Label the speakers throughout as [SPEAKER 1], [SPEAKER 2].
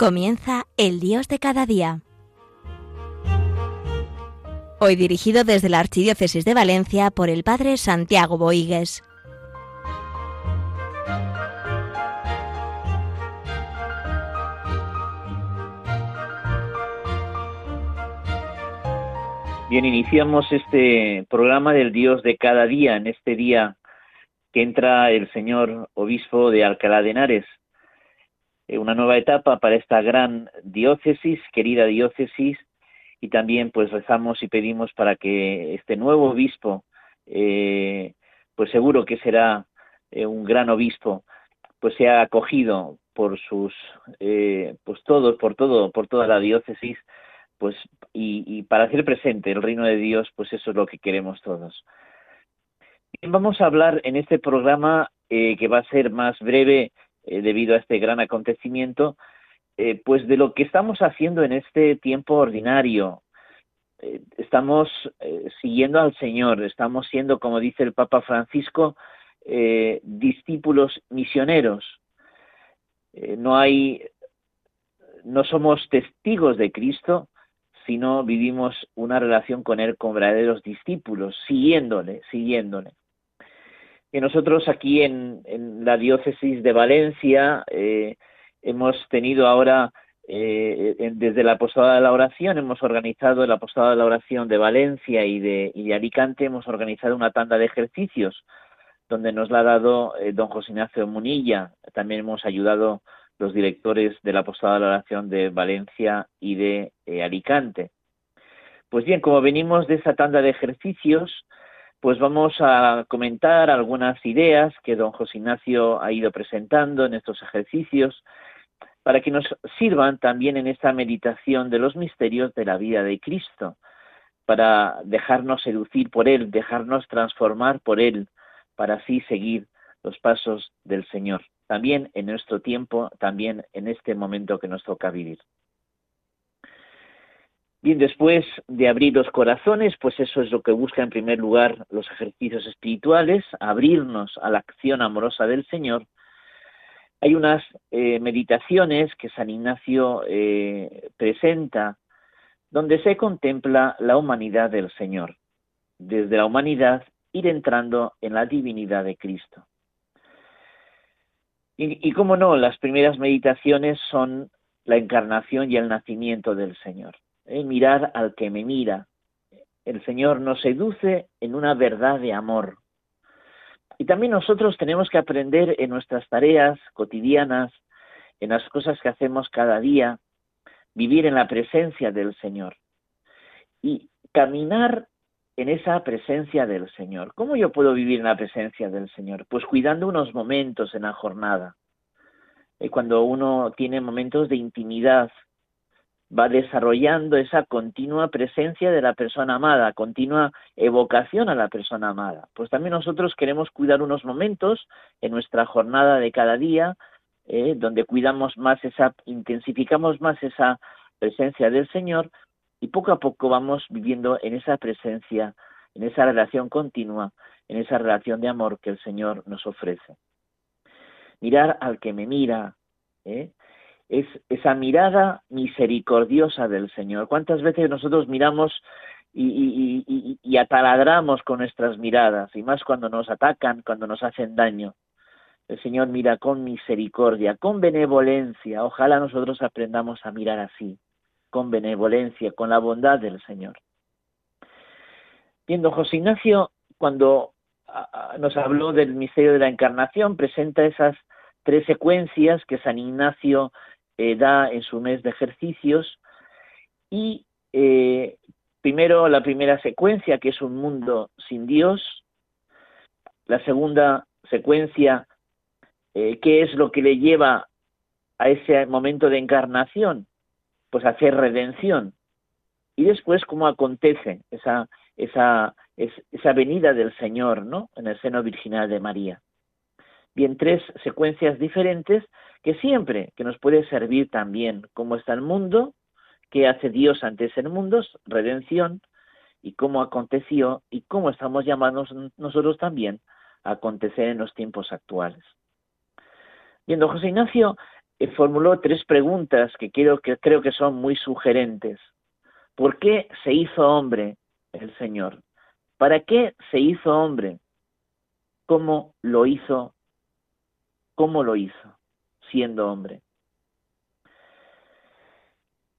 [SPEAKER 1] Comienza El Dios de cada día. Hoy dirigido desde la Archidiócesis de Valencia por el Padre Santiago Boigues.
[SPEAKER 2] Bien, iniciamos este programa del Dios de cada día, en este día que entra el señor obispo de Alcalá de Henares, una nueva etapa para esta gran diócesis, querida diócesis, y también pues rezamos y pedimos para que este nuevo obispo, eh, pues seguro que será eh, un gran obispo, pues sea acogido por sus, pues todos, por todo, por toda la diócesis, pues y, para hacer presente el reino de Dios, pues eso es lo que queremos todos. Vamos a hablar en este programa que va a ser más breve eh, debido a este gran acontecimiento, eh, pues de lo que estamos haciendo en este tiempo ordinario. Eh, estamos siguiendo al Señor, estamos siendo, como dice el Papa Francisco, discípulos misioneros. no hay, no somos testigos de Cristo, sino vivimos una relación con Él con verdaderos discípulos, siguiéndole, siguiéndole. Y nosotros aquí en, la diócesis de Valencia eh, hemos tenido ahora, eh, desde la Apostolado de la Oración, hemos organizado el Apostolado de la Oración de Valencia y de, y de Alicante, hemos organizado una tanda de ejercicios donde nos la ha dado eh, don José Ignacio Munilla. También hemos ayudado los directores del Apostolado de la Oración de Valencia y de Alicante. Pues bien, como venimos de esa tanda de ejercicios, pues vamos a comentar algunas ideas que don José Ignacio ha ido presentando en estos ejercicios para que nos sirvan también en esta meditación de los misterios de la vida de Cristo, para dejarnos seducir por Él, dejarnos transformar por Él, para así seguir los pasos del Señor, también en nuestro tiempo, también en este momento que nos toca vivir. Bien, después de abrir los corazones, pues eso es lo que busca en primer lugar los ejercicios espirituales, abrirnos a la acción amorosa del Señor. Hay unas eh, meditaciones que San Ignacio eh, presenta donde se contempla la humanidad del Señor. Desde la humanidad ir entrando en la divinidad de Cristo. Y, y cómo no, las primeras meditaciones son la encarnación y el nacimiento del Señor mirar al que me mira. El Señor nos seduce en una verdad de amor. Y también nosotros tenemos que aprender en nuestras tareas cotidianas, en las cosas que hacemos cada día, vivir en la presencia del Señor y caminar en esa presencia del Señor. ¿Cómo yo puedo vivir en la presencia del Señor? Pues cuidando unos momentos en la jornada. Eh, cuando uno tiene momentos de intimidad va desarrollando esa continua presencia de la persona amada, continua evocación a la persona amada. Pues también nosotros queremos cuidar unos momentos en nuestra jornada de cada día, eh, donde cuidamos más esa, intensificamos más esa presencia del Señor y poco a poco vamos viviendo en esa presencia, en esa relación continua, en esa relación de amor que el Señor nos ofrece. Mirar al que me mira, ¿eh? Es esa mirada misericordiosa del Señor. ¿Cuántas veces nosotros miramos y, y, ataladramos con nuestras miradas, y más cuando nos atacan, cuando nos hacen daño? El Señor mira con misericordia, con benevolencia. Ojalá nosotros aprendamos a mirar así, con benevolencia, con la bondad del Señor. Viendo José Ignacio, cuando nos habló del misterio de la encarnación, presenta esas tres secuencias que San Ignacio eh, da en su mes de ejercicios y eh, primero la primera secuencia que es un mundo sin Dios, la segunda secuencia eh, qué es lo que le lleva a ese momento de encarnación, pues hacer redención y después cómo acontece esa esa esa venida del Señor, ¿no? En el seno virginal de María. Bien, tres secuencias diferentes que siempre que nos puede servir también cómo está el mundo, qué hace Dios ante ese mundo, redención, y cómo aconteció y cómo estamos llamados nosotros también a acontecer en los tiempos actuales. Viendo José Ignacio formuló tres preguntas que, quiero, que creo que son muy sugerentes. ¿Por qué se hizo hombre el Señor? ¿Para qué se hizo hombre? ¿Cómo lo hizo? ¿Cómo lo hizo siendo hombre?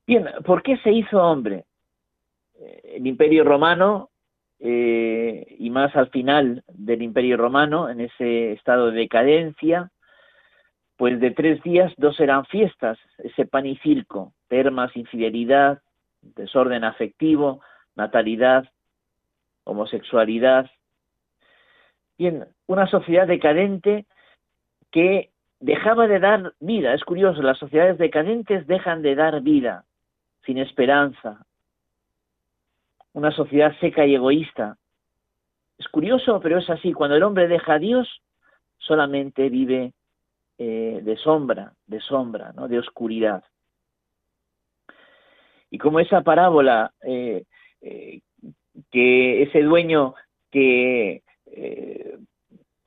[SPEAKER 2] Bien, ¿por qué se hizo hombre? Eh, el Imperio Romano, eh, y más al final del Imperio Romano, en ese estado de decadencia, pues de tres días dos eran fiestas, ese pan y circo, termas, infidelidad, desorden afectivo, natalidad, homosexualidad. Bien, una sociedad decadente que dejaba de dar vida. Es curioso, las sociedades decadentes dejan de dar vida, sin esperanza. Una sociedad seca y egoísta. Es curioso, pero es así. Cuando el hombre deja a Dios, solamente vive eh, de sombra, de sombra, ¿no? de oscuridad. Y como esa parábola, eh, eh, que ese dueño que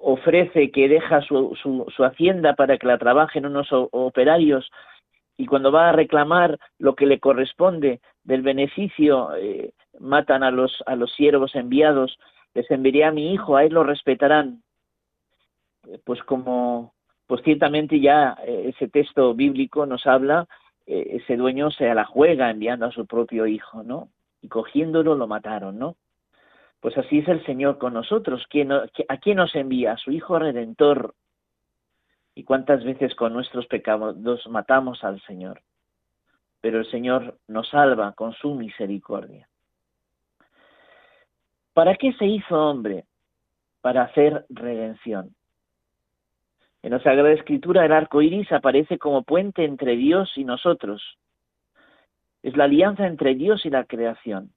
[SPEAKER 2] ofrece, que deja su, su, hacienda para que la trabajen unos operarios, y cuando va a reclamar lo que le corresponde del beneficio, matan a los, a los siervos enviados, les enviaré a mi hijo, a él lo respetarán. Pues como pues ciertamente ya eh, ese texto bíblico nos habla, eh, ese dueño se la juega enviando a su propio hijo, ¿no? Y cogiéndolo lo mataron, ¿no? Pues así es el Señor con nosotros. ¿A quién nos envía? A su Hijo Redentor. ¿Y cuántas veces con nuestros pecados matamos al Señor? Pero el Señor nos salva con su misericordia. ¿Para qué se hizo hombre? Para hacer redención. En la Sagrada Escritura el arco iris aparece como puente entre Dios y nosotros. Es la alianza entre Dios y la creación,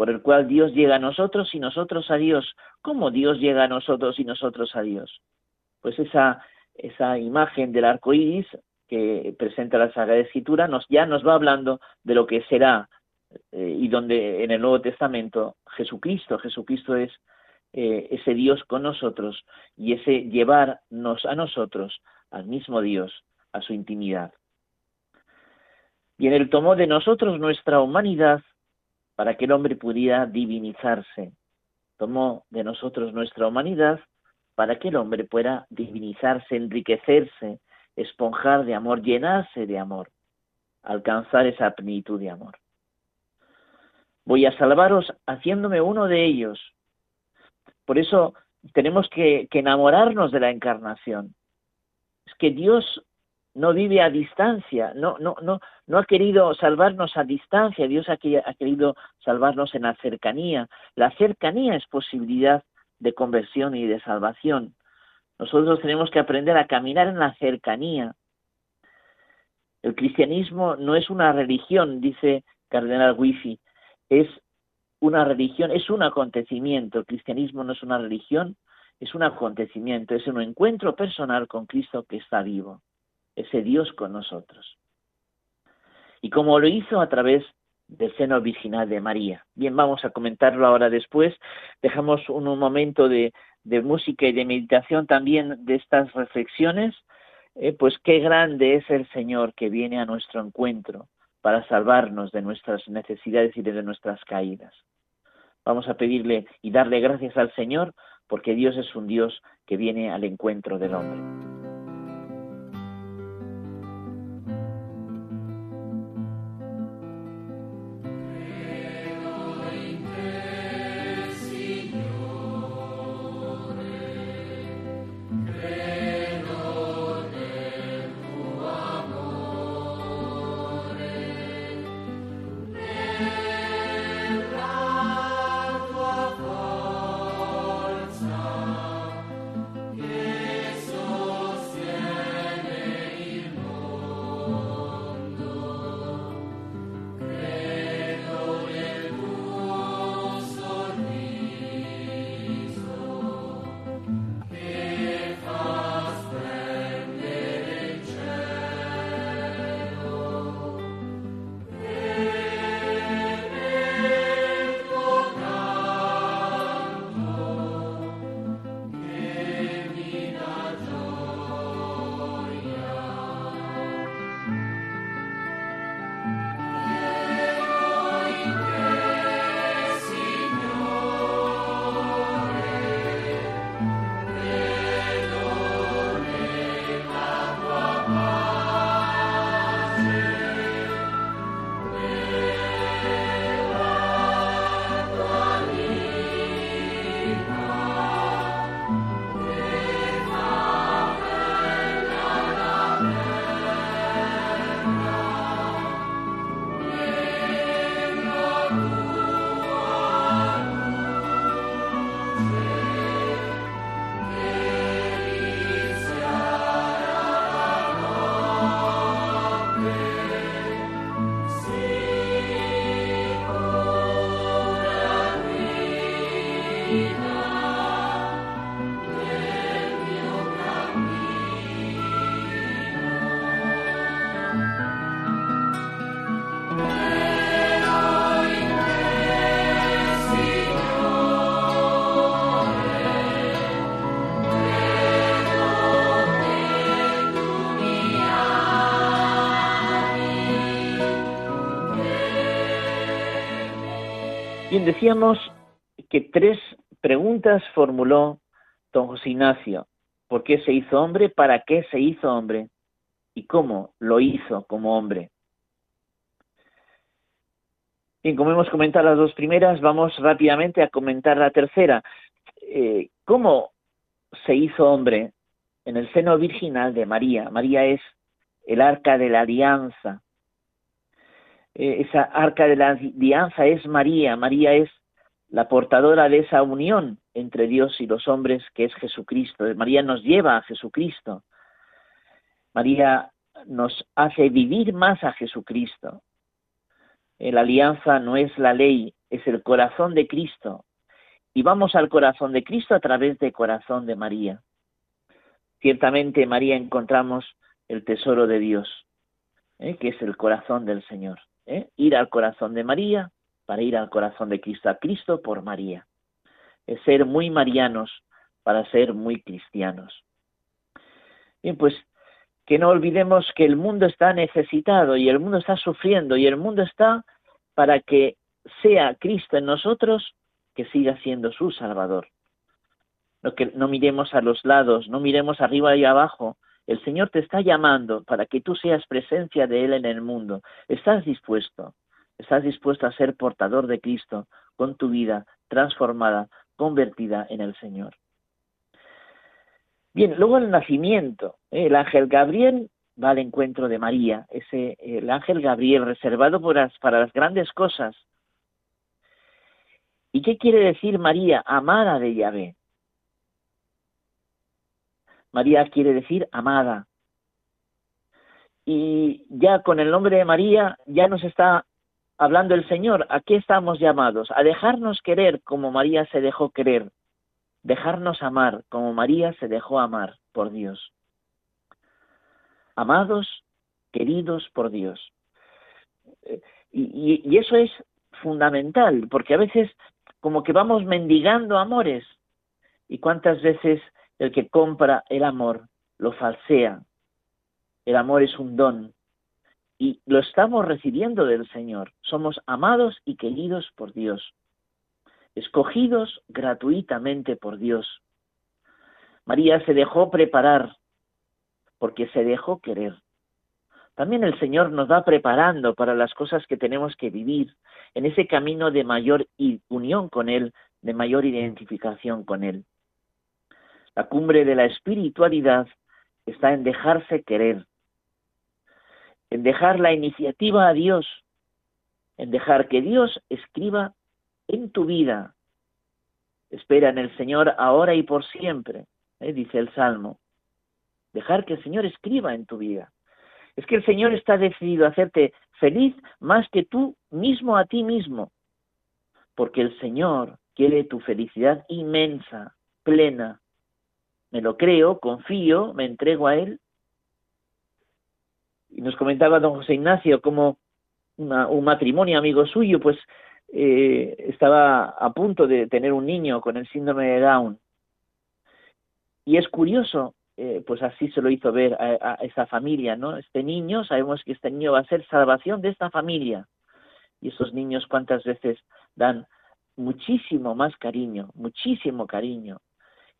[SPEAKER 2] por el cual Dios llega a nosotros y nosotros a Dios. ¿Cómo Dios llega a nosotros y nosotros a Dios? Pues esa, esa imagen del arco iris que presenta la Sagrada Escritura nos, ya nos va hablando de lo que será eh, y donde en el Nuevo Testamento Jesucristo, Jesucristo es eh, ese Dios con nosotros y ese llevarnos a nosotros al mismo Dios, a su intimidad. Y en Él tomó de nosotros nuestra humanidad para que el hombre pudiera divinizarse. Tomó de nosotros nuestra humanidad para que el hombre pueda divinizarse, enriquecerse, esponjar de amor, llenarse de amor, alcanzar esa plenitud de amor. Voy a salvaros haciéndome uno de ellos, por eso tenemos que, enamorarnos de la encarnación. Es que Dios no vive a distancia, no, no, no, no ha querido salvarnos a distancia, Dios ha, ha querido salvarnos en la cercanía. La cercanía es posibilidad de conversión y de salvación. Nosotros tenemos que aprender a caminar en la cercanía. El cristianismo no es una religión, dice Cardenal Wifi, es una religión, es un acontecimiento. El cristianismo no es una religión, es un acontecimiento, es un encuentro personal con Cristo que está vivo, ese Dios con nosotros. Y como lo hizo a través del seno virginal de María. Bien, vamos a comentarlo ahora después. Dejamos un, momento de, música y de meditación también de estas reflexiones. Eh, pues qué grande es el Señor que viene a nuestro encuentro para salvarnos de nuestras necesidades y de nuestras caídas. Vamos a pedirle y darle gracias al Señor porque Dios es un Dios que viene al encuentro del hombre. Decíamos que tres preguntas formuló don José Ignacio. ¿Por qué se hizo hombre? ¿Para qué se hizo hombre? ¿Y cómo lo hizo como hombre? Bien, como hemos comentado las dos primeras, vamos rápidamente a comentar la tercera. Eh, ¿Cómo se hizo hombre en el seno virginal de María? María es el arca de la alianza, eh, esa arca de la alianza es María, María es la portadora de esa unión entre Dios y los hombres que es Jesucristo. María nos lleva a Jesucristo. María nos hace vivir más a Jesucristo. Eh, la alianza no es la ley, es el corazón de Cristo. Y vamos al corazón de Cristo a través del corazón de María. Ciertamente en María encontramos el tesoro de Dios, eh, que es el corazón del Señor. ¿Eh? ir al corazón de María para ir al corazón de Cristo, a Cristo por María. Es ser muy marianos para ser muy cristianos. Bien, pues que no olvidemos que el mundo está necesitado y el mundo está sufriendo y el mundo está para que sea Cristo en nosotros que siga siendo su Salvador. No, que no miremos a los lados, no miremos arriba y abajo, el Señor te está llamando para que tú seas presencia de Él en el mundo. ¿Estás dispuesto? ¿Estás dispuesto a ser portador de Cristo con tu vida transformada, convertida en el Señor? Bien, luego el nacimiento. El ángel Gabriel va al encuentro de María, ese el ángel Gabriel reservado para las grandes cosas. ¿Y qué quiere decir María, amada de Yahvé? María quiere decir amada. Y ya con el nombre de María ya nos está hablando el Señor. ¿A qué estamos llamados? A dejarnos querer como María se dejó querer. Dejarnos amar como María se dejó amar por Dios. Amados, queridos por Dios. Eh, y, y eso es fundamental, porque a veces como que vamos mendigando amores. ¿Y cuántas veces el que compra el amor lo falsea. El amor es un don y lo estamos recibiendo del Señor. Somos amados y queridos por Dios, escogidos gratuitamente por Dios. María se dejó preparar porque se dejó querer. También el Señor nos va preparando para las cosas que tenemos que vivir en ese camino de mayor unión con Él, de mayor identificación con Él. La cumbre de la espiritualidad está en dejarse querer, en dejar la iniciativa a Dios, en dejar que Dios escriba en tu vida. Espera en el Señor ahora y por siempre, ¿eh? dice el Salmo. Dejar que el Señor escriba en tu vida. Es que el Señor está decidido a hacerte feliz más que tú mismo a ti mismo, porque el Señor quiere tu felicidad inmensa, plena, me lo creo, confío, me entrego a Él. Y nos comentaba don José Ignacio como un matrimonio amigo suyo, pues eh, estaba a punto de tener un niño con el síndrome de Down. Y es curioso, eh, pues así se lo hizo ver a, a, esa familia, ¿no? Este niño, sabemos que este niño va a ser salvación de esta familia. Y esos niños cuántas veces dan muchísimo más cariño, muchísimo cariño,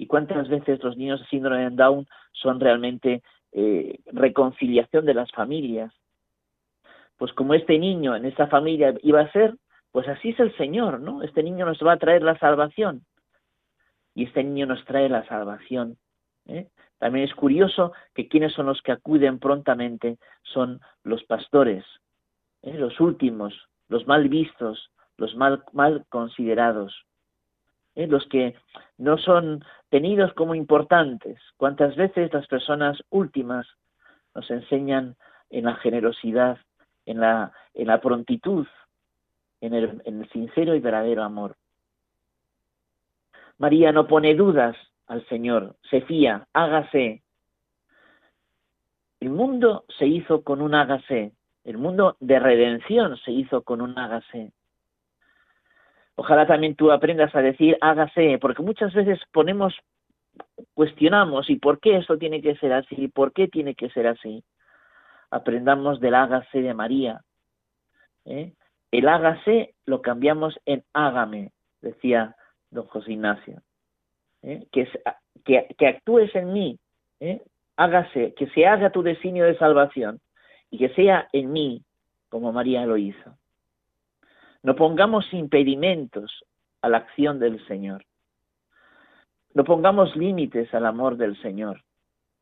[SPEAKER 2] y cuántas veces los niños de síndrome de Down son realmente eh, reconciliación de las familias. Pues como este niño en esta familia iba a ser, pues así es el Señor, ¿no? Este niño nos va a traer la salvación. Y este niño nos trae la salvación. ¿eh? También es curioso que quienes son los que acuden prontamente son los pastores, ¿eh? los últimos, los mal vistos, los mal, mal considerados. ¿Eh? los que no son tenidos como importantes. ¿Cuántas veces las personas últimas nos enseñan en la generosidad, en la, prontitud, en el, en el sincero y verdadero amor? María no pone dudas al Señor, se fía, hágase. El mundo se hizo con un hágase, el mundo de redención se hizo con un hágase. Ojalá también tú aprendas a decir hágase, porque muchas veces ponemos, cuestionamos, ¿y por qué esto tiene que ser así? ¿Por qué tiene que ser así? Aprendamos del hágase de María. ¿eh? El hágase lo cambiamos en hágame, decía don José Ignacio. ¿eh? Que, actúes en mí, ¿eh? hágase, que se haga tu designio de salvación y que sea en mí como María lo hizo. No pongamos impedimentos a la acción del Señor. No pongamos límites al amor del Señor.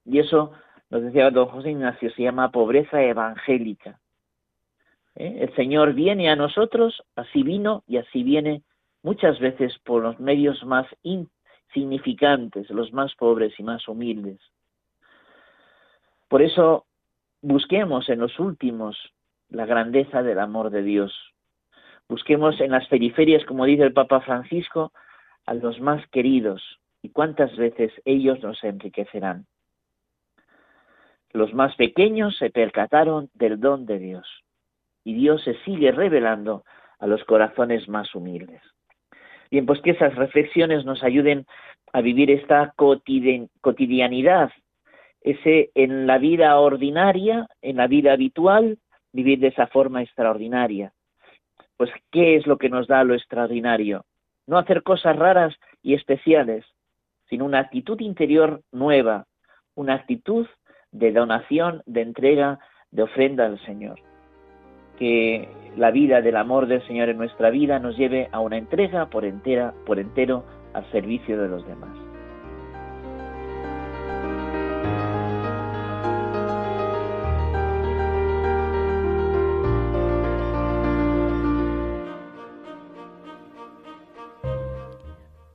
[SPEAKER 2] Y eso, nos decía don José Ignacio, se llama pobreza evangélica. ¿Eh? El Señor viene a nosotros, así vino y así viene muchas veces por los medios más insignificantes, los más pobres y más humildes. Por eso busquemos en los últimos la grandeza del amor de Dios. Busquemos en las periferias, como dice el Papa Francisco, a los más queridos y cuántas veces ellos nos enriquecerán. Los más pequeños se percataron del don de Dios y Dios se sigue revelando a los corazones más humildes. Bien, pues que esas reflexiones nos ayuden a vivir esta cotidianidad, ese en la vida ordinaria, en la vida habitual, vivir de esa forma extraordinaria. Pues, ¿qué es lo que nos da lo extraordinario? No hacer cosas raras y especiales, sino una actitud interior nueva, una actitud de donación, de entrega, de ofrenda al Señor. Que la vida del amor del Señor en nuestra vida nos lleve a una entrega por entera, por entero al servicio de los demás.